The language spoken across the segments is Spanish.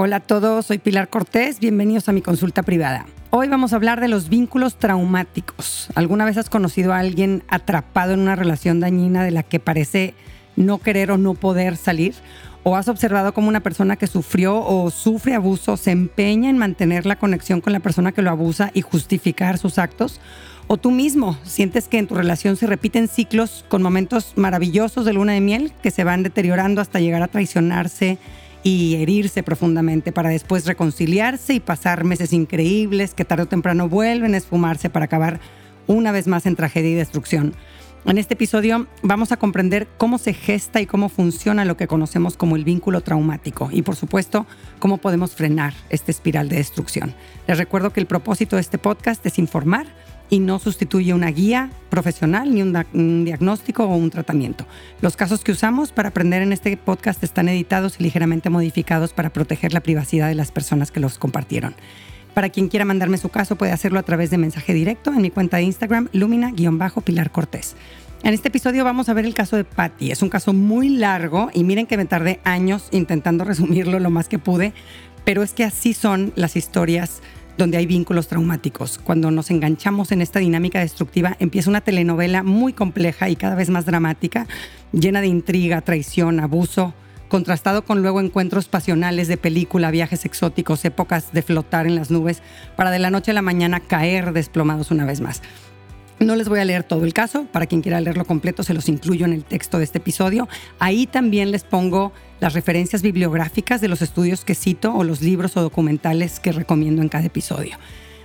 Hola a todos, soy Pilar Cortés, bienvenidos a mi consulta privada. Hoy vamos a hablar de los vínculos traumáticos. ¿Alguna vez has conocido a alguien atrapado en una relación dañina de la que parece no querer o no poder salir? ¿O has observado cómo una persona que sufrió o sufre abuso se empeña en mantener la conexión con la persona que lo abusa y justificar sus actos? ¿O tú mismo sientes que en tu relación se repiten ciclos con momentos maravillosos de luna de miel que se van deteriorando hasta llegar a traicionarse y herirse profundamente para después reconciliarse y pasar meses increíbles que tarde o temprano vuelven a esfumarse para acabar una vez más en tragedia y destrucción? En este episodio vamos a comprender cómo se gesta y cómo funciona lo que conocemos como el vínculo traumático y por supuesto cómo podemos frenar esta espiral de destrucción. Les recuerdo que el propósito de este podcast es informar y no sustituye una guía profesional ni un, diagnóstico o un tratamiento. Los casos que usamos para aprender en este podcast están editados y ligeramente modificados para proteger la privacidad de las personas que los compartieron. Para quien quiera mandarme su caso puede hacerlo a través de mensaje directo en mi cuenta de Instagram, lumina-pilar Cortés. En este episodio vamos a ver el caso de Patty. Es un caso muy largo y miren que me tardé años intentando resumirlo lo más que pude, pero es que así son las historias donde hay vínculos traumáticos. Cuando nos enganchamos en esta dinámica destructiva, empieza una telenovela muy compleja y cada vez más dramática, llena de intriga, traición, abuso, contrastado con luego encuentros pasionales de película, viajes exóticos, épocas de flotar en las nubes, para de la noche a la mañana caer desplomados una vez más. No les voy a leer todo el caso, para quien quiera leerlo completo se los incluyo en el texto de este episodio. Ahí también les pongo las referencias bibliográficas de los estudios que cito o los libros o documentales que recomiendo en cada episodio.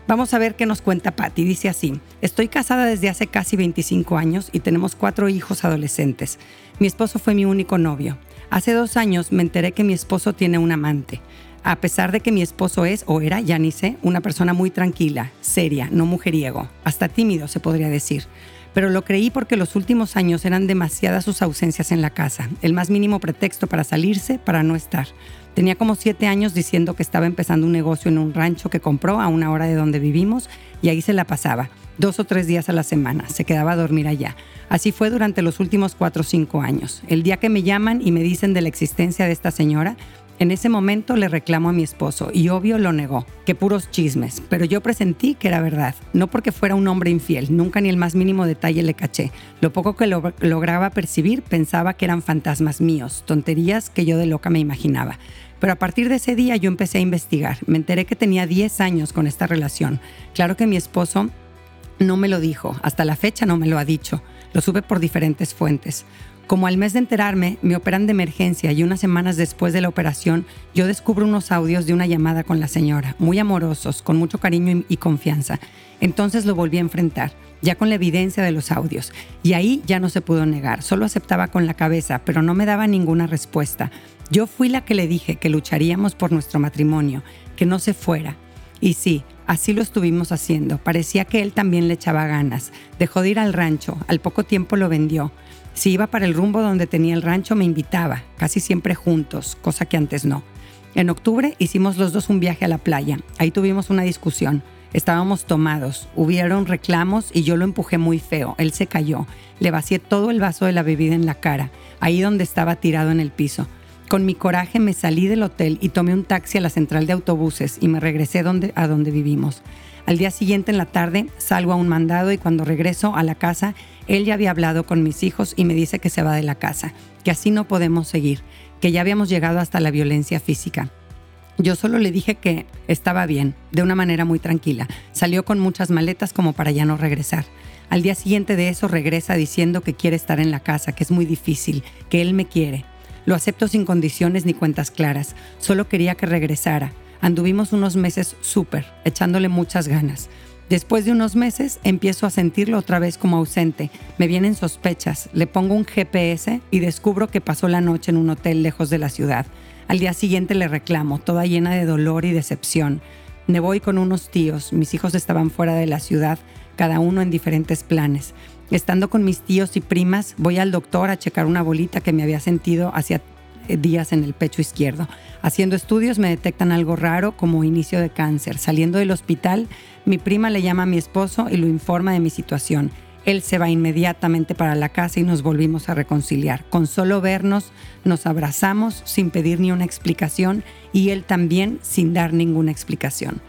Vamos a ver qué nos cuenta Patty. Dice así, estoy casada desde hace casi 25 años y tenemos cuatro hijos adolescentes. Mi esposo fue mi único novio. Hace dos años me enteré que mi esposo tiene un amante a pesar de que mi esposo es, o era, ya ni sé, una persona muy tranquila, seria, no mujeriego, hasta tímido se podría decir. Pero lo creí porque los últimos años eran demasiadas sus ausencias en la casa, el más mínimo pretexto para salirse, para no estar. Tenía como siete años diciendo que estaba empezando un negocio en un rancho que compró a una hora de donde vivimos y ahí se la pasaba, dos o tres días a la semana, se quedaba a dormir allá. Así fue durante los últimos cuatro o cinco años. El día que me llaman y me dicen de la existencia de esta señora, en ese momento le reclamo a mi esposo y obvio lo negó, que puros chismes, pero yo presentí que era verdad, no porque fuera un hombre infiel, nunca ni el más mínimo detalle le caché. Lo poco que lo lograba percibir pensaba que eran fantasmas míos, tonterías que yo de loca me imaginaba. Pero a partir de ese día yo empecé a investigar, me enteré que tenía 10 años con esta relación. Claro que mi esposo no me lo dijo, hasta la fecha no me lo ha dicho, lo supe por diferentes fuentes. Como al mes de enterarme, me operan de emergencia y unas semanas después de la operación, yo descubro unos audios de una llamada con la señora, muy amorosos, con mucho cariño y confianza. Entonces lo volví a enfrentar, ya con la evidencia de los audios. Y ahí ya no se pudo negar, solo aceptaba con la cabeza, pero no me daba ninguna respuesta. Yo fui la que le dije que lucharíamos por nuestro matrimonio, que no se fuera. Y sí, así lo estuvimos haciendo. Parecía que él también le echaba ganas. Dejó de ir al rancho, al poco tiempo lo vendió. Si iba para el rumbo donde tenía el rancho, me invitaba, casi siempre juntos, cosa que antes no. En octubre hicimos los dos un viaje a la playa. Ahí tuvimos una discusión. Estábamos tomados, hubieron reclamos y yo lo empujé muy feo. Él se cayó. Le vacié todo el vaso de la bebida en la cara, ahí donde estaba tirado en el piso. Con mi coraje me salí del hotel y tomé un taxi a la central de autobuses y me regresé a donde vivimos. Al día siguiente en la tarde salgo a un mandado y cuando regreso a la casa, él ya había hablado con mis hijos y me dice que se va de la casa, que así no podemos seguir, que ya habíamos llegado hasta la violencia física. Yo solo le dije que estaba bien, de una manera muy tranquila. Salió con muchas maletas como para ya no regresar. Al día siguiente de eso regresa diciendo que quiere estar en la casa, que es muy difícil, que él me quiere. Lo acepto sin condiciones ni cuentas claras. Solo quería que regresara. Anduvimos unos meses súper, echándole muchas ganas. Después de unos meses empiezo a sentirlo otra vez como ausente. Me vienen sospechas. Le pongo un GPS y descubro que pasó la noche en un hotel lejos de la ciudad. Al día siguiente le reclamo, toda llena de dolor y decepción. Me voy con unos tíos. Mis hijos estaban fuera de la ciudad, cada uno en diferentes planes. Estando con mis tíos y primas, voy al doctor a checar una bolita que me había sentido hacia eh, días en el pecho izquierdo. Haciendo estudios me detectan algo raro como inicio de cáncer. Saliendo del hospital, mi prima le llama a mi esposo y lo informa de mi situación. Él se va inmediatamente para la casa y nos volvimos a reconciliar. Con solo vernos, nos abrazamos sin pedir ni una explicación y él también sin dar ninguna explicación.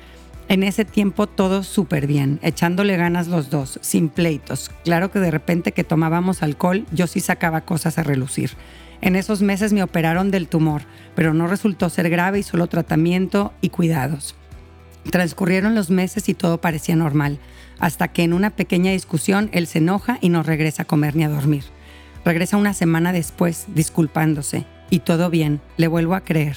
En ese tiempo todo súper bien, echándole ganas los dos, sin pleitos. Claro que de repente que tomábamos alcohol, yo sí sacaba cosas a relucir. En esos meses me operaron del tumor, pero no resultó ser grave y solo tratamiento y cuidados. Transcurrieron los meses y todo parecía normal, hasta que en una pequeña discusión él se enoja y no regresa a comer ni a dormir. Regresa una semana después, disculpándose, y todo bien, le vuelvo a creer.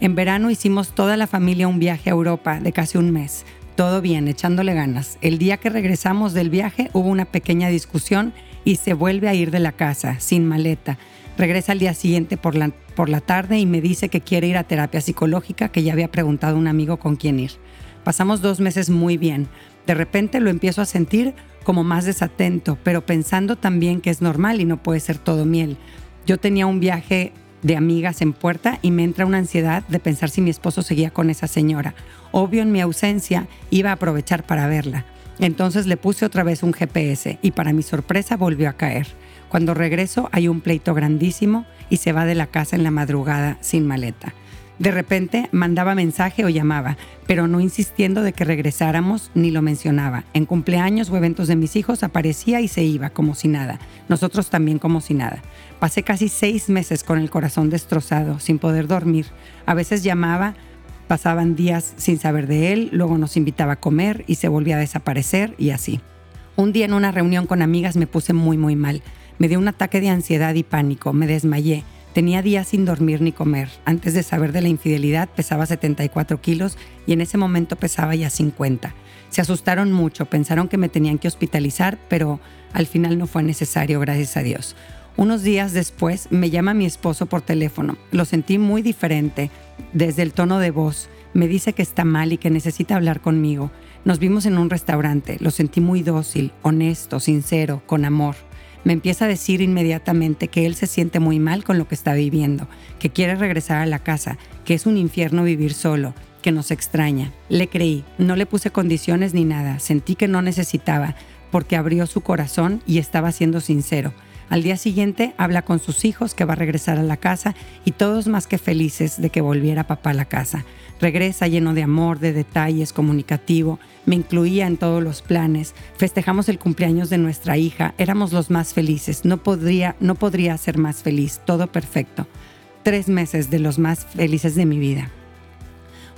En verano hicimos toda la familia un viaje a Europa de casi un mes. Todo bien, echándole ganas. El día que regresamos del viaje hubo una pequeña discusión y se vuelve a ir de la casa, sin maleta. Regresa al día siguiente por la, por la tarde y me dice que quiere ir a terapia psicológica, que ya había preguntado a un amigo con quién ir. Pasamos dos meses muy bien. De repente lo empiezo a sentir como más desatento, pero pensando también que es normal y no puede ser todo miel. Yo tenía un viaje de amigas en puerta y me entra una ansiedad de pensar si mi esposo seguía con esa señora. Obvio en mi ausencia iba a aprovechar para verla. Entonces le puse otra vez un GPS y para mi sorpresa volvió a caer. Cuando regreso hay un pleito grandísimo y se va de la casa en la madrugada sin maleta. De repente mandaba mensaje o llamaba, pero no insistiendo de que regresáramos ni lo mencionaba. En cumpleaños o eventos de mis hijos aparecía y se iba como si nada. Nosotros también como si nada. Pasé casi seis meses con el corazón destrozado, sin poder dormir. A veces llamaba, pasaban días sin saber de él, luego nos invitaba a comer y se volvía a desaparecer y así. Un día en una reunión con amigas me puse muy muy mal. Me dio un ataque de ansiedad y pánico, me desmayé. Tenía días sin dormir ni comer. Antes de saber de la infidelidad pesaba 74 kilos y en ese momento pesaba ya 50. Se asustaron mucho, pensaron que me tenían que hospitalizar, pero al final no fue necesario, gracias a Dios. Unos días después me llama mi esposo por teléfono. Lo sentí muy diferente desde el tono de voz. Me dice que está mal y que necesita hablar conmigo. Nos vimos en un restaurante. Lo sentí muy dócil, honesto, sincero, con amor me empieza a decir inmediatamente que él se siente muy mal con lo que está viviendo, que quiere regresar a la casa, que es un infierno vivir solo, que nos extraña. Le creí, no le puse condiciones ni nada, sentí que no necesitaba, porque abrió su corazón y estaba siendo sincero. Al día siguiente habla con sus hijos que va a regresar a la casa y todos más que felices de que volviera papá a la casa. Regresa lleno de amor, de detalles, comunicativo. Me incluía en todos los planes. Festejamos el cumpleaños de nuestra hija. Éramos los más felices. No podría, no podría ser más feliz. Todo perfecto. Tres meses de los más felices de mi vida.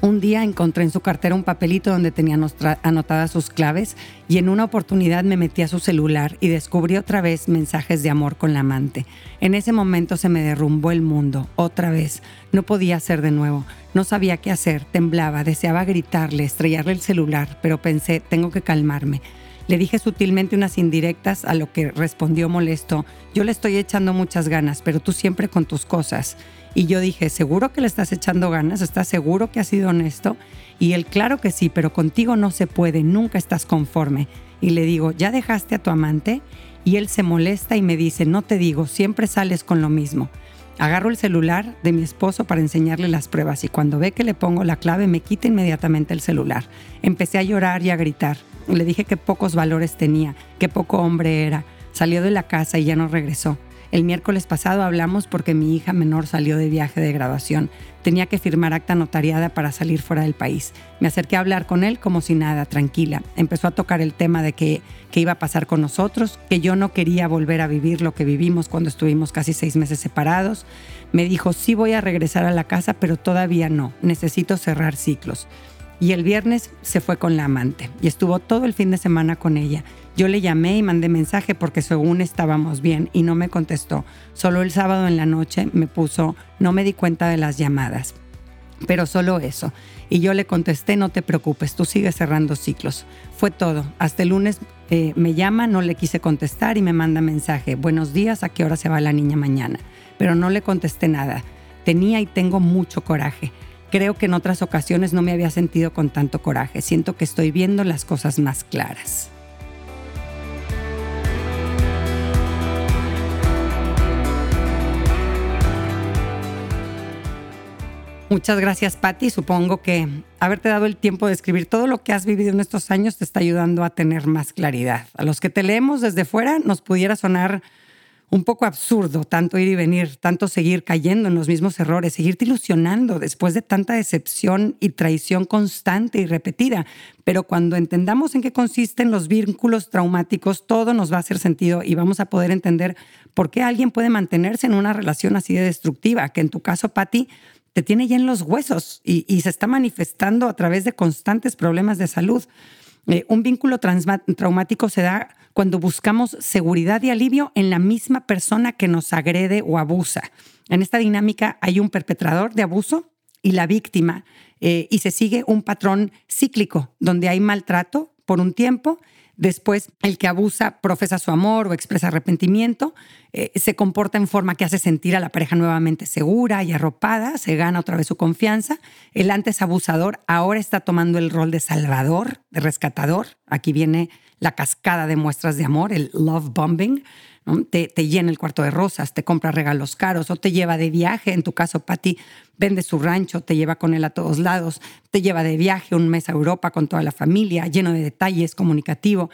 Un día encontré en su cartera un papelito donde tenía anotadas sus claves y en una oportunidad me metí a su celular y descubrí otra vez mensajes de amor con la amante. En ese momento se me derrumbó el mundo, otra vez. No podía hacer de nuevo. No sabía qué hacer, temblaba, deseaba gritarle, estrellarle el celular, pero pensé, tengo que calmarme. Le dije sutilmente unas indirectas a lo que respondió molesto, yo le estoy echando muchas ganas, pero tú siempre con tus cosas. Y yo dije, ¿seguro que le estás echando ganas? ¿Estás seguro que has sido honesto? Y él, claro que sí, pero contigo no se puede, nunca estás conforme. Y le digo, ¿ya dejaste a tu amante? Y él se molesta y me dice, no te digo, siempre sales con lo mismo. Agarro el celular de mi esposo para enseñarle las pruebas y cuando ve que le pongo la clave me quita inmediatamente el celular. Empecé a llorar y a gritar. Le dije que pocos valores tenía, que poco hombre era. Salió de la casa y ya no regresó. El miércoles pasado hablamos porque mi hija menor salió de viaje de graduación. Tenía que firmar acta notariada para salir fuera del país. Me acerqué a hablar con él como si nada, tranquila. Empezó a tocar el tema de que, iba a pasar con nosotros, que yo no quería volver a vivir lo que vivimos cuando estuvimos casi seis meses separados. Me dijo, sí voy a regresar a la casa, pero todavía no. Necesito cerrar ciclos. Y el viernes se fue con la amante y estuvo todo el fin de semana con ella. Yo le llamé y mandé mensaje porque según estábamos bien y no me contestó. Solo el sábado en la noche me puso, no me di cuenta de las llamadas. Pero solo eso. Y yo le contesté, no te preocupes, tú sigues cerrando ciclos. Fue todo. Hasta el lunes eh, me llama, no le quise contestar y me manda mensaje, buenos días, ¿a qué hora se va la niña mañana? Pero no le contesté nada. Tenía y tengo mucho coraje. Creo que en otras ocasiones no me había sentido con tanto coraje. Siento que estoy viendo las cosas más claras. Muchas gracias, Patti. Supongo que haberte dado el tiempo de escribir todo lo que has vivido en estos años te está ayudando a tener más claridad. A los que te leemos desde fuera nos pudiera sonar un poco absurdo tanto ir y venir, tanto seguir cayendo en los mismos errores, seguirte ilusionando después de tanta decepción y traición constante y repetida. Pero cuando entendamos en qué consisten los vínculos traumáticos, todo nos va a hacer sentido y vamos a poder entender por qué alguien puede mantenerse en una relación así de destructiva, que en tu caso, Patti, te tiene ya en los huesos y, se está manifestando a través de constantes problemas de salud. Eh, un vínculo traumático se da cuando buscamos seguridad y alivio en la misma persona que nos agrede o abusa. En esta dinámica hay un perpetrador de abuso y la víctima eh, y se sigue un patrón cíclico donde hay maltrato por un tiempo Después, el que abusa profesa su amor o expresa arrepentimiento, eh, se comporta en forma que hace sentir a la pareja nuevamente segura y arropada, se gana otra vez su confianza. El antes abusador ahora está tomando el rol de salvador, de rescatador. Aquí viene la cascada de muestras de amor, el love bombing. Te, te, llena el cuarto de rosas, te compra regalos caros o te lleva de viaje. En tu caso, Patti vende su rancho, te lleva con él a todos lados, te lleva de viaje un mes a Europa con toda la familia, lleno de detalles, comunicativo.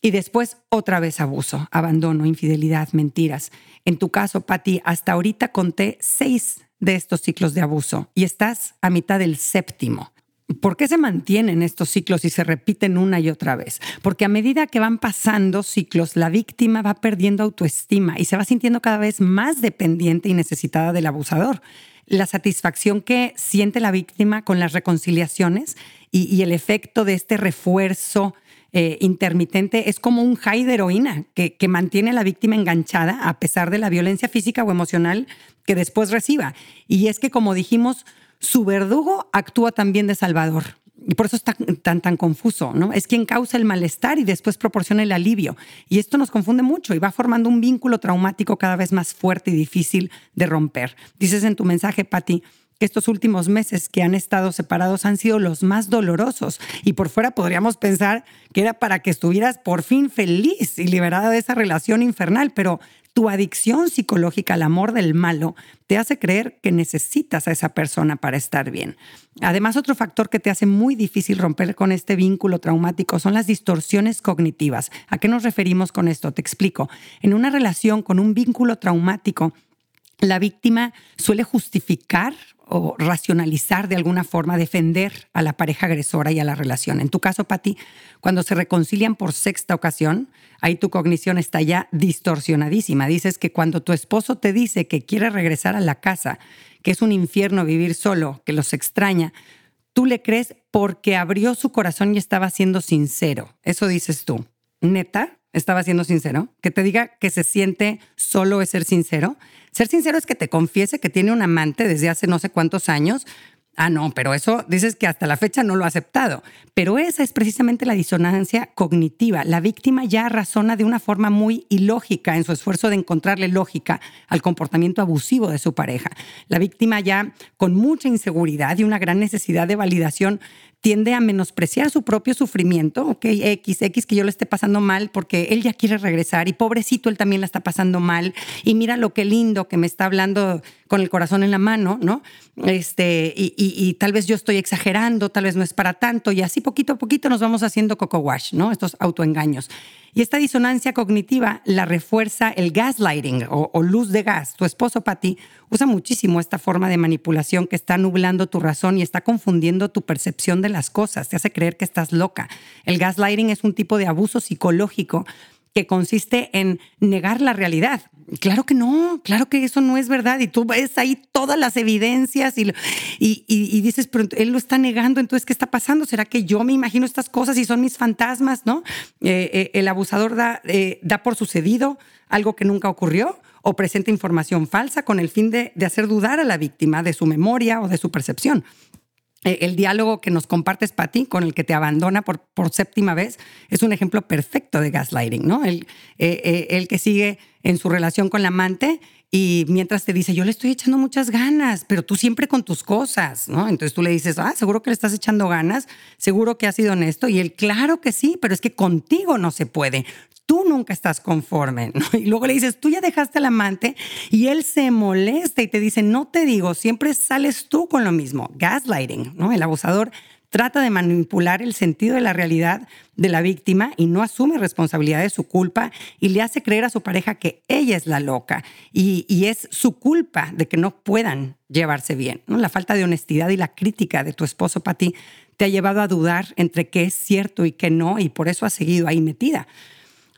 Y después otra vez abuso, abandono, infidelidad, mentiras. En tu caso, Patti, hasta ahorita conté seis de estos ciclos de abuso y estás a mitad del séptimo. ¿Por qué se mantienen estos ciclos y se repiten una y otra vez? Porque a medida que van pasando ciclos, la víctima va perdiendo autoestima y se va sintiendo cada vez más dependiente y necesitada del abusador. La satisfacción que siente la víctima con las reconciliaciones y, el efecto de este refuerzo eh, intermitente es como un high de heroína que, que mantiene a la víctima enganchada a pesar de la violencia física o emocional que después reciba. Y es que, como dijimos, su verdugo actúa también de salvador. Y por eso está tan, tan confuso, ¿no? Es quien causa el malestar y después proporciona el alivio. Y esto nos confunde mucho y va formando un vínculo traumático cada vez más fuerte y difícil de romper. Dices en tu mensaje, Patti, que estos últimos meses que han estado separados han sido los más dolorosos y por fuera podríamos pensar que era para que estuvieras por fin feliz y liberada de esa relación infernal, pero tu adicción psicológica al amor del malo te hace creer que necesitas a esa persona para estar bien. Además, otro factor que te hace muy difícil romper con este vínculo traumático son las distorsiones cognitivas. ¿A qué nos referimos con esto? Te explico. En una relación con un vínculo traumático, la víctima suele justificar o racionalizar de alguna forma, defender a la pareja agresora y a la relación. En tu caso, Patti, cuando se reconcilian por sexta ocasión, ahí tu cognición está ya distorsionadísima. Dices que cuando tu esposo te dice que quiere regresar a la casa, que es un infierno vivir solo, que los extraña, tú le crees porque abrió su corazón y estaba siendo sincero. Eso dices tú. Neta, estaba siendo sincero. Que te diga que se siente solo es ser sincero. Ser sincero es que te confiese que tiene un amante desde hace no sé cuántos años. Ah, no, pero eso dices que hasta la fecha no lo ha aceptado. Pero esa es precisamente la disonancia cognitiva. La víctima ya razona de una forma muy ilógica en su esfuerzo de encontrarle lógica al comportamiento abusivo de su pareja. La víctima ya con mucha inseguridad y una gran necesidad de validación tiende a menospreciar su propio sufrimiento, ok, X, X que yo le esté pasando mal porque él ya quiere regresar y pobrecito él también la está pasando mal y mira lo que lindo que me está hablando con el corazón en la mano, ¿no? Este, y, tal vez yo estoy exagerando, tal vez no es para tanto y así poquito a poquito nos vamos haciendo coco wash, ¿no? Estos autoengaños. Y esta disonancia cognitiva la refuerza el gaslighting o, o luz de gas. Tu esposo, Patti, usa muchísimo esta forma de manipulación que está nublando tu razón y está confundiendo tu percepción de las cosas. Te hace creer que estás loca. El gaslighting es un tipo de abuso psicológico que consiste en negar la realidad. Claro que no, claro que eso no es verdad. Y tú ves ahí todas las evidencias y, y, dices, pero él lo está negando, entonces, ¿qué está pasando? ¿Será que yo me imagino estas cosas y son mis fantasmas? ¿No? Eh, eh, el abusador da, eh, da por sucedido algo que nunca ocurrió o presenta información falsa con el fin de, de hacer dudar a la víctima de su memoria o de su percepción. Eh, el diálogo que nos compartes, Patti, con el que te abandona por, por séptima vez, es un ejemplo perfecto de gaslighting, ¿no? El, eh, eh, el que sigue en su relación con la amante y mientras te dice, yo le estoy echando muchas ganas, pero tú siempre con tus cosas, ¿no? Entonces tú le dices, ah, seguro que le estás echando ganas, seguro que has sido honesto. Y él, claro que sí, pero es que contigo no se puede tú nunca estás conforme. Y luego le dices, tú ya dejaste al amante y él se molesta y te dice, no te digo, siempre sales tú con lo mismo. Gaslighting, ¿no? El abusador trata de manipular el sentido de la realidad de la víctima y no asume responsabilidad de su culpa y le hace creer a su pareja que ella es la loca y, es su culpa de que no puedan llevarse bien. ¿no? La falta de honestidad y la crítica de tu esposo para ti te ha llevado a dudar entre qué es cierto y qué no y por eso has seguido ahí metida.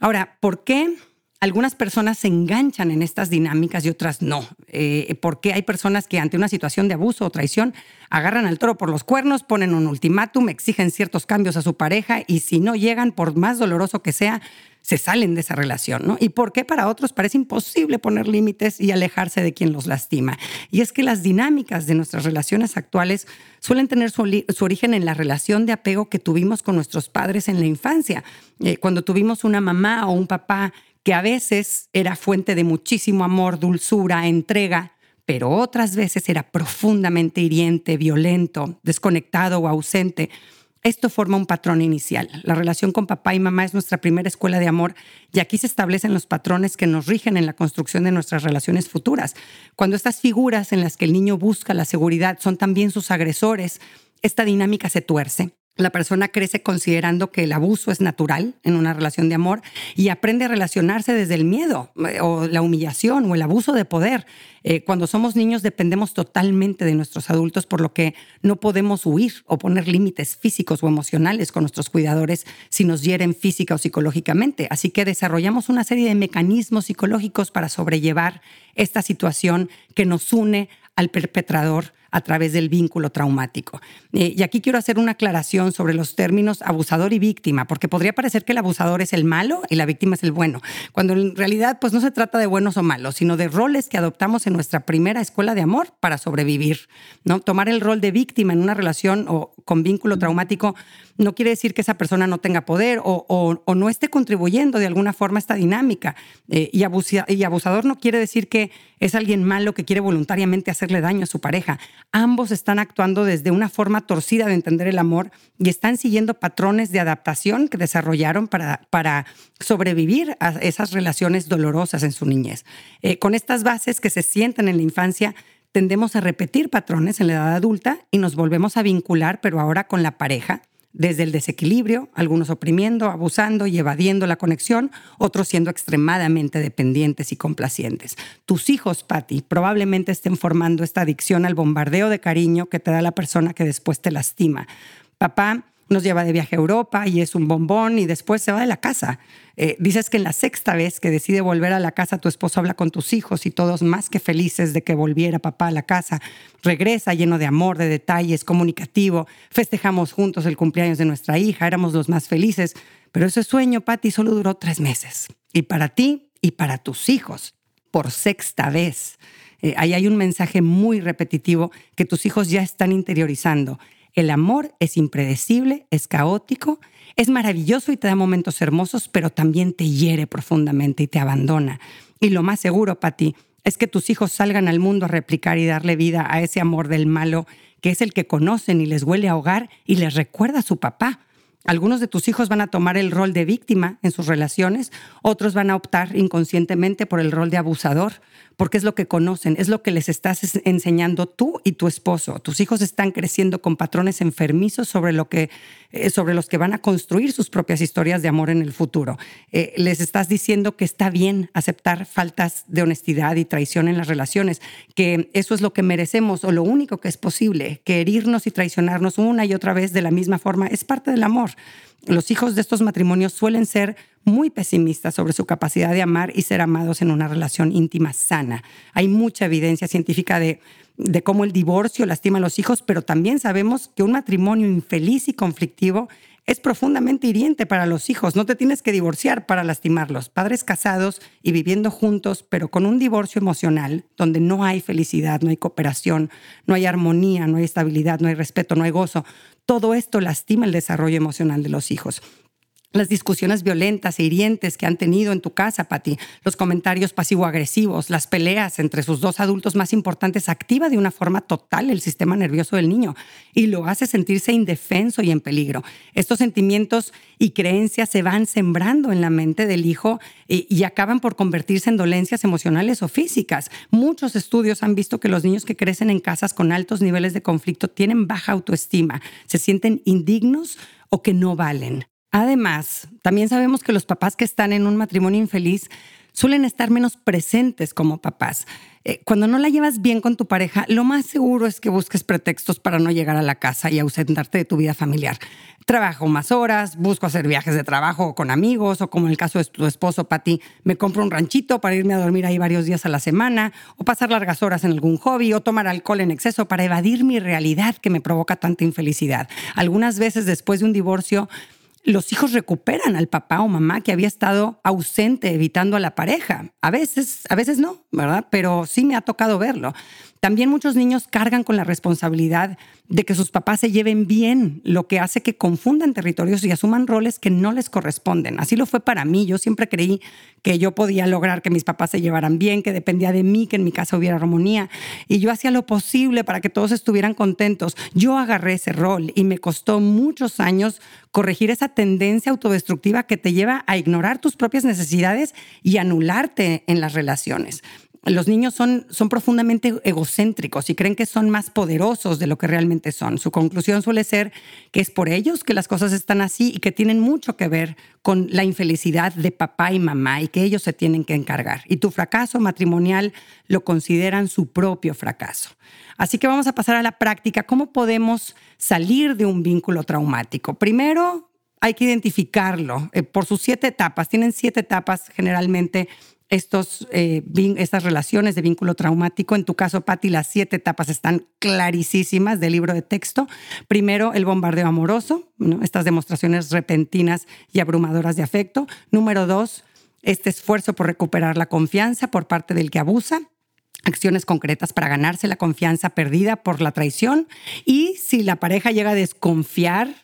Ahora, ¿por qué algunas personas se enganchan en estas dinámicas y otras no. Eh, porque hay personas que ante una situación de abuso o traición agarran al toro por los cuernos, ponen un ultimátum, exigen ciertos cambios a su pareja y si no llegan, por más doloroso que sea, se salen de esa relación, ¿no? Y por qué para otros parece imposible poner límites y alejarse de quien los lastima. Y es que las dinámicas de nuestras relaciones actuales suelen tener su, origen en la relación de apego que tuvimos con nuestros padres en la infancia. Eh, cuando tuvimos una mamá o un papá que a veces era fuente de muchísimo amor, dulzura, entrega, pero otras veces era profundamente hiriente, violento, desconectado o ausente. Esto forma un patrón inicial. La relación con papá y mamá es nuestra primera escuela de amor y aquí se establecen los patrones que nos rigen en la construcción de nuestras relaciones futuras. Cuando estas figuras en las que el niño busca la seguridad son también sus agresores, esta dinámica se tuerce la persona crece considerando que el abuso es natural en una relación de amor y aprende a relacionarse desde el miedo eh, o la humillación o el abuso de poder. Eh, cuando somos niños dependemos totalmente de nuestros adultos, por lo que no podemos huir o poner límites físicos o emocionales con nuestros cuidadores si nos hieren física o psicológicamente. Así que desarrollamos una serie de mecanismos psicológicos para sobrellevar esta situación que nos une al perpetrador a través del vínculo traumático. Eh, y aquí quiero hacer una aclaración sobre los términos abusador y víctima, porque podría parecer que el abusador es el malo y la víctima es el bueno, cuando en realidad pues no se trata de buenos o malos, sino de roles que adoptamos en nuestra primera escuela de amor para sobrevivir. ¿no? Tomar el rol de víctima en una relación o con vínculo traumático no quiere decir que esa persona no tenga poder o, no esté contribuyendo de alguna forma a esta dinámica. Eh, y, y abusador no quiere decir que es alguien malo que quiere voluntariamente hacerle daño a su pareja. Ambos están actuando desde una forma torcida de entender el amor y están siguiendo patrones de adaptación que desarrollaron para, para sobrevivir a esas relaciones dolorosas en su niñez. Eh, con estas bases que se sientan en la infancia, tendemos a repetir patrones en la edad adulta y nos volvemos a vincular, pero ahora con la pareja, desde el desequilibrio, algunos oprimiendo, abusando y evadiendo la conexión, otros siendo extremadamente dependientes y complacientes. Tus hijos, Patty, probablemente estén formando esta adicción al bombardeo de cariño que te da la persona que después te lastima. Papá nos lleva de viaje a Europa y es un bombón y después se va de la casa. Eh, dices que en la sexta vez que decide volver a la casa, tu esposo habla con tus hijos y todos más que felices de que volviera papá a la casa. Regresa lleno de amor, de detalles, comunicativo. Festejamos juntos el cumpleaños de nuestra hija, éramos los más felices. Pero ese sueño, Patti, solo duró tres meses. Y para ti y para tus hijos, por sexta vez. Eh, ahí hay un mensaje muy repetitivo que tus hijos ya están interiorizando el amor es impredecible, es caótico, es maravilloso y te da momentos hermosos, pero también te hiere profundamente y te abandona. Y lo más seguro, Pati, es que tus hijos salgan al mundo a replicar y darle vida a ese amor del malo, que es el que conocen y les huele a hogar y les recuerda a su papá. Algunos de tus hijos van a tomar el rol de víctima en sus relaciones, otros van a optar inconscientemente por el rol de abusador, porque es lo que conocen, es lo que les estás enseñando tú y tu esposo. Tus hijos están creciendo con patrones enfermizos sobre, lo que, eh, sobre los que van a construir sus propias historias de amor en el futuro. Eh, les estás diciendo que está bien aceptar faltas de honestidad y traición en las relaciones, que eso es lo que merecemos o lo único que es posible, que herirnos y traicionarnos una y otra vez de la misma forma es parte del amor. Los hijos de estos matrimonios suelen ser muy pesimistas sobre su capacidad de amar y ser amados en una relación íntima sana. Hay mucha evidencia científica de, de cómo el divorcio lastima a los hijos, pero también sabemos que un matrimonio infeliz y conflictivo es profundamente hiriente para los hijos. No te tienes que divorciar para lastimarlos. Padres casados y viviendo juntos, pero con un divorcio emocional, donde no hay felicidad, no hay cooperación, no hay armonía, no hay estabilidad, no hay respeto, no hay gozo. Todo esto lastima el desarrollo emocional de los hijos. Las discusiones violentas e hirientes que han tenido en tu casa, Patti, los comentarios pasivo-agresivos, las peleas entre sus dos adultos más importantes, activa de una forma total el sistema nervioso del niño y lo hace sentirse indefenso y en peligro. Estos sentimientos y creencias se van sembrando en la mente del hijo y, y acaban por convertirse en dolencias emocionales o físicas. Muchos estudios han visto que los niños que crecen en casas con altos niveles de conflicto tienen baja autoestima, se sienten indignos o que no valen. Además, también sabemos que los papás que están en un matrimonio infeliz suelen estar menos presentes como papás. Eh, cuando no la llevas bien con tu pareja, lo más seguro es que busques pretextos para no llegar a la casa y ausentarte de tu vida familiar. Trabajo más horas, busco hacer viajes de trabajo con amigos, o como en el caso de tu esposo, Pati, me compro un ranchito para irme a dormir ahí varios días a la semana, o pasar largas horas en algún hobby, o tomar alcohol en exceso para evadir mi realidad que me provoca tanta infelicidad. Algunas veces después de un divorcio, los hijos recuperan al papá o mamá que había estado ausente evitando a la pareja. A veces, a veces no, ¿verdad? Pero sí me ha tocado verlo. También muchos niños cargan con la responsabilidad de que sus papás se lleven bien, lo que hace que confundan territorios y asuman roles que no les corresponden. Así lo fue para mí. Yo siempre creí que yo podía lograr que mis papás se llevaran bien, que dependía de mí, que en mi casa hubiera armonía. Y yo hacía lo posible para que todos estuvieran contentos. Yo agarré ese rol y me costó muchos años corregir esa tendencia autodestructiva que te lleva a ignorar tus propias necesidades y anularte en las relaciones los niños son, son profundamente egocéntricos y creen que son más poderosos de lo que realmente son. Su conclusión suele ser que es por ellos que las cosas están así y que tienen mucho que ver con la infelicidad de papá y mamá y que ellos se tienen que encargar. Y tu fracaso matrimonial lo consideran su propio fracaso. Así que vamos a pasar a la práctica. ¿Cómo podemos salir de un vínculo traumático? Primero, hay que identificarlo eh, por sus siete etapas. Tienen siete etapas generalmente estos, eh, estas relaciones de vínculo traumático. En tu caso, Patti, las siete etapas están clarísimas del libro de texto. Primero, el bombardeo amoroso, estas demostraciones repentinas y abrumadoras de afecto. Número dos, este esfuerzo por recuperar la confianza por parte del que abusa acciones concretas para ganarse la confianza perdida por la traición y si la pareja llega a desconfiar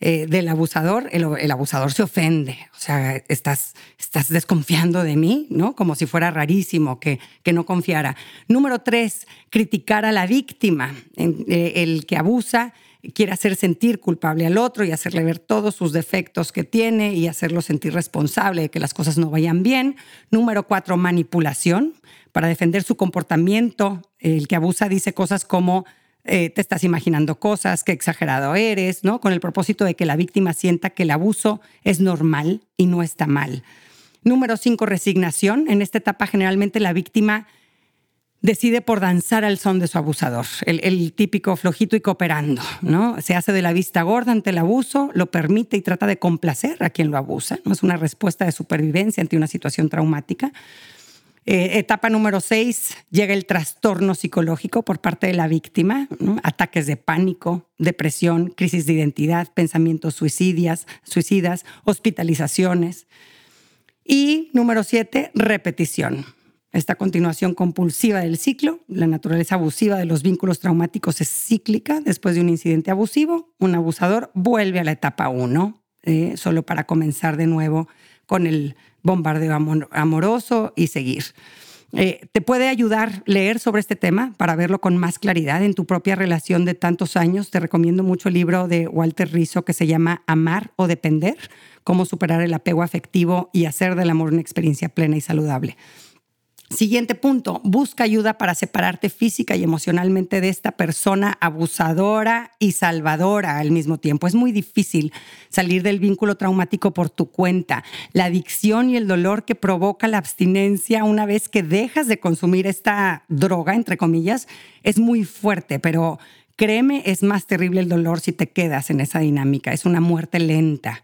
eh, del abusador, el, abusador se ofende. O sea, estás, estás desconfiando de mí, ¿no? Como si fuera rarísimo que, que no confiara. Número tres, criticar a la víctima. Eh, el que abusa quiere hacer sentir culpable al otro y hacerle ver todos sus defectos que tiene y hacerlo sentir responsable de que las cosas no vayan bien. Número cuatro, manipulación. Para defender su comportamiento, el que abusa dice cosas como eh, te estás imaginando cosas, qué exagerado eres, ¿no? Con el propósito de que la víctima sienta que el abuso es normal y no está mal. Número cinco, resignación. En esta etapa generalmente la víctima decide por danzar al son de su abusador, el, el, típico flojito y cooperando, ¿no? Se hace de la vista gorda ante el abuso, lo permite y trata de complacer a quien lo abusa, ¿no? Es una respuesta de supervivencia ante una situación traumática. Eh, etapa número seis, llega el trastorno psicológico por parte de la víctima, ataques de pánico, depresión, crisis de identidad, pensamientos suicidas, suicidas, hospitalizaciones. Y número siete, repetición. Esta continuación compulsiva del ciclo, la naturaleza abusiva de los vínculos traumáticos es cíclica. Después de un incidente abusivo, un abusador vuelve a la etapa uno, eh, solo para comenzar de nuevo con el bombardeo amoroso y seguir. Eh, te puede ayudar leer sobre este tema para verlo con más claridad en tu propia relación de tantos años. Te recomiendo mucho el libro de Walter Rizzo que se llama Amar o Depender, cómo superar el apego afectivo y hacer del amor una experiencia plena y saludable. Siguiente punto, busca ayuda para separarte física y emocionalmente de esta persona abusadora y salvadora al mismo tiempo. Es muy difícil salir del vínculo traumático por tu cuenta. La adicción y el dolor que provoca la abstinencia una vez que dejas de consumir esta droga, entre comillas, es muy fuerte, pero créeme, es más terrible el dolor si te quedas en esa dinámica. Es una muerte lenta.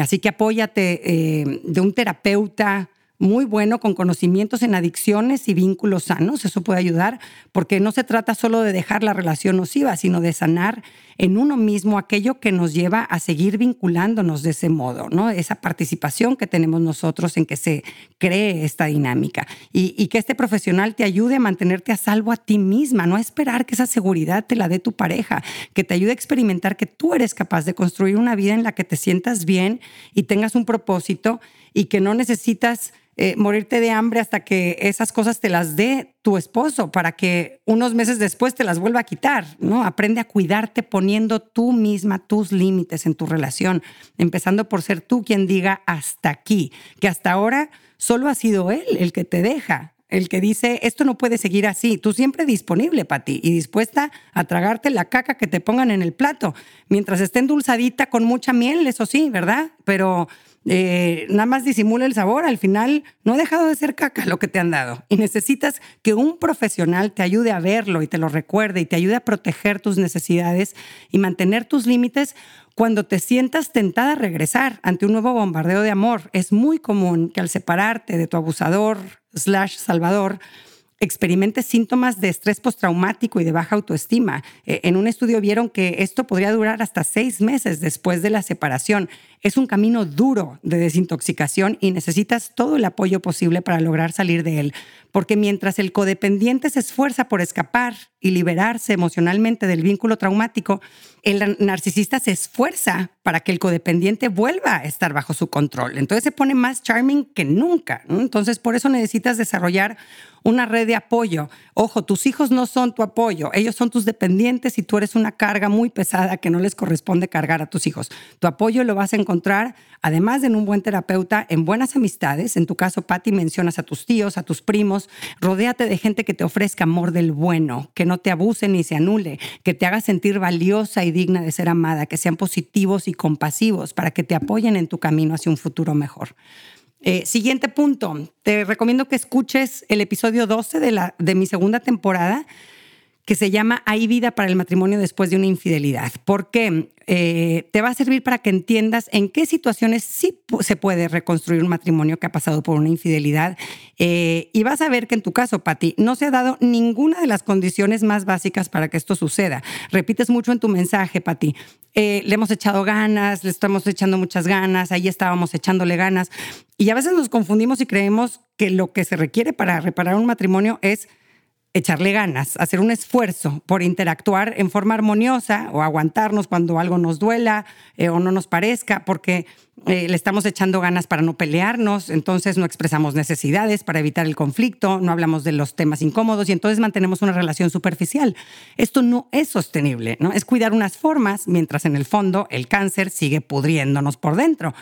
Así que apóyate eh, de un terapeuta muy bueno con conocimientos en adicciones y vínculos sanos. Eso puede ayudar porque no se trata solo de dejar la relación nociva, sino de sanar en uno mismo aquello que nos lleva a seguir vinculándonos de ese modo, ¿no? Esa participación que tenemos nosotros en que se cree esta dinámica y, y que este profesional te ayude a mantenerte a salvo a ti misma, no a esperar que esa seguridad te la dé tu pareja, que te ayude a experimentar que tú eres capaz de construir una vida en la que te sientas bien y tengas un propósito y que no necesitas eh, morirte de hambre hasta que esas cosas te las dé tu esposo para que unos meses después te las vuelva a quitar, ¿no? Aprende a cuidarte poniendo tú misma tus límites en tu relación, empezando por ser tú quien diga hasta aquí, que hasta ahora solo ha sido él el que te deja, el que dice, esto no puede seguir así, tú siempre disponible para ti y dispuesta a tragarte la caca que te pongan en el plato, mientras esté endulzadita con mucha miel, eso sí, ¿verdad? Pero eh, nada más disimula el sabor, al final no ha dejado de ser caca lo que te han dado. Y necesitas que un profesional te ayude a verlo y te lo recuerde y te ayude a proteger tus necesidades y mantener tus límites cuando te sientas tentada a regresar ante un nuevo bombardeo de amor. Es muy común que al separarte de tu abusador slash salvador, experimentes síntomas de estrés postraumático y de baja autoestima. Eh, en un estudio vieron que esto podría durar hasta seis meses después de la separación. Es un camino duro de desintoxicación y necesitas todo el apoyo posible para lograr salir de él, porque mientras el codependiente se esfuerza por escapar y liberarse emocionalmente del vínculo traumático, el narcisista se esfuerza para que el codependiente vuelva a estar bajo su control. Entonces se pone más charming que nunca. Entonces por eso necesitas desarrollar una red de apoyo. Ojo, tus hijos no son tu apoyo, ellos son tus dependientes y tú eres una carga muy pesada que no les corresponde cargar a tus hijos. Tu apoyo lo vas a además de en un buen terapeuta, en buenas amistades. En tu caso, Patti, mencionas a tus tíos, a tus primos. Rodéate de gente que te ofrezca amor del bueno, que no te abuse ni se anule, que te haga sentir valiosa y digna de ser amada, que sean positivos y compasivos para que te apoyen en tu camino hacia un futuro mejor. Eh, siguiente punto, te recomiendo que escuches el episodio 12 de, la, de mi segunda temporada que se llama Hay vida para el matrimonio después de una infidelidad. ¿Por qué? Eh, te va a servir para que entiendas en qué situaciones sí se puede reconstruir un matrimonio que ha pasado por una infidelidad. Eh, y vas a ver que en tu caso, Patti, no se ha dado ninguna de las condiciones más básicas para que esto suceda. Repites mucho en tu mensaje, Patti. Eh, le hemos echado ganas, le estamos echando muchas ganas, ahí estábamos echándole ganas. Y a veces nos confundimos y creemos que lo que se requiere para reparar un matrimonio es echarle ganas, hacer un esfuerzo por interactuar en forma armoniosa o aguantarnos cuando algo nos duela eh, o no nos parezca, porque eh, le estamos echando ganas para no pelearnos, entonces no expresamos necesidades para evitar el conflicto, no hablamos de los temas incómodos y entonces mantenemos una relación superficial. Esto no es sostenible, ¿no? Es cuidar unas formas mientras en el fondo el cáncer sigue pudriéndonos por dentro.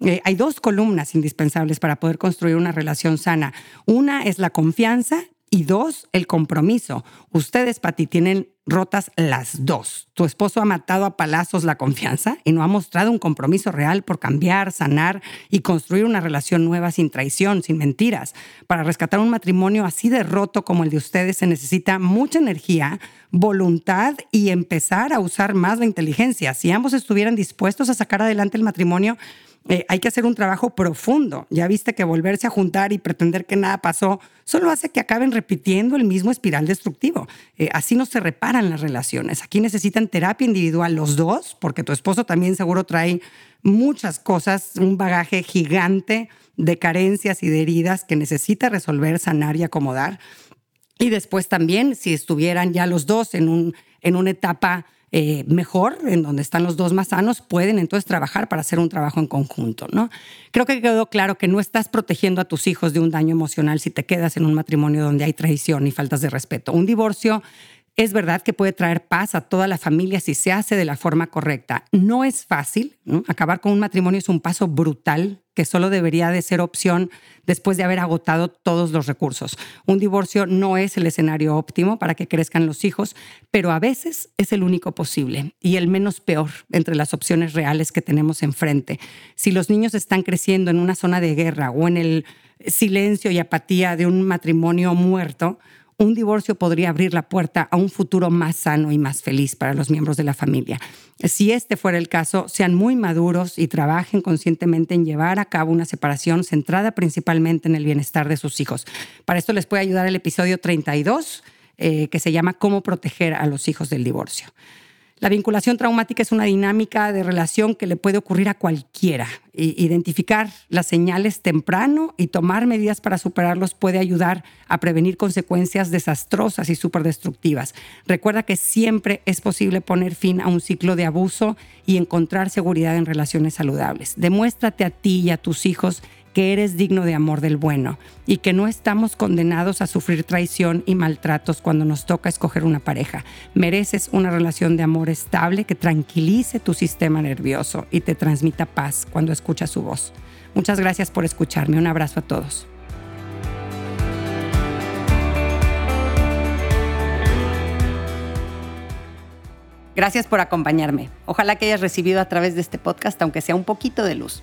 Eh, hay dos columnas indispensables para poder construir una relación sana. Una es la confianza y dos, el compromiso. Ustedes, Pati, tienen rotas las dos. Tu esposo ha matado a palazos la confianza y no ha mostrado un compromiso real por cambiar, sanar y construir una relación nueva sin traición, sin mentiras. Para rescatar un matrimonio así de roto como el de ustedes se necesita mucha energía, voluntad y empezar a usar más la inteligencia. Si ambos estuvieran dispuestos a sacar adelante el matrimonio, eh, hay que hacer un trabajo profundo. Ya viste que volverse a juntar y pretender que nada pasó solo hace que acaben repitiendo el mismo espiral destructivo. Eh, así no se reparan las relaciones. Aquí necesitan terapia individual los dos, porque tu esposo también seguro trae muchas cosas, un bagaje gigante de carencias y de heridas que necesita resolver, sanar y acomodar. Y después también, si estuvieran ya los dos en, un, en una etapa eh, mejor, en donde están los dos más sanos, pueden entonces trabajar para hacer un trabajo en conjunto, ¿no? Creo que quedó claro que no estás protegiendo a tus hijos de un daño emocional si te quedas en un matrimonio donde hay traición y faltas de respeto. Un divorcio es verdad que puede traer paz a toda la familia si se hace de la forma correcta. No es fácil, acabar con un matrimonio es un paso brutal que solo debería de ser opción después de haber agotado todos los recursos. Un divorcio no es el escenario óptimo para que crezcan los hijos, pero a veces es el único posible y el menos peor entre las opciones reales que tenemos enfrente. Si los niños están creciendo en una zona de guerra o en el silencio y apatía de un matrimonio muerto, un divorcio podría abrir la puerta a un futuro más sano y más feliz para los miembros de la familia. Si este fuera el caso, sean muy maduros y trabajen conscientemente en llevar a cabo una separación centrada principalmente en el bienestar de sus hijos. Para esto les puede ayudar el episodio 32, eh, que se llama Cómo proteger a los hijos del divorcio. La vinculación traumática es una dinámica de relación que le puede ocurrir a cualquiera. Identificar las señales temprano y tomar medidas para superarlos puede ayudar a prevenir consecuencias desastrosas y superdestructivas. Recuerda que siempre es posible poner fin a un ciclo de abuso y encontrar seguridad en relaciones saludables. Demuéstrate a ti y a tus hijos que eres digno de amor del bueno y que no estamos condenados a sufrir traición y maltratos cuando nos toca escoger una pareja. Mereces una relación de amor estable que tranquilice tu sistema nervioso y te transmita paz cuando escuchas su voz. Muchas gracias por escucharme. Un abrazo a todos. Gracias por acompañarme. Ojalá que hayas recibido a través de este podcast, aunque sea un poquito de luz.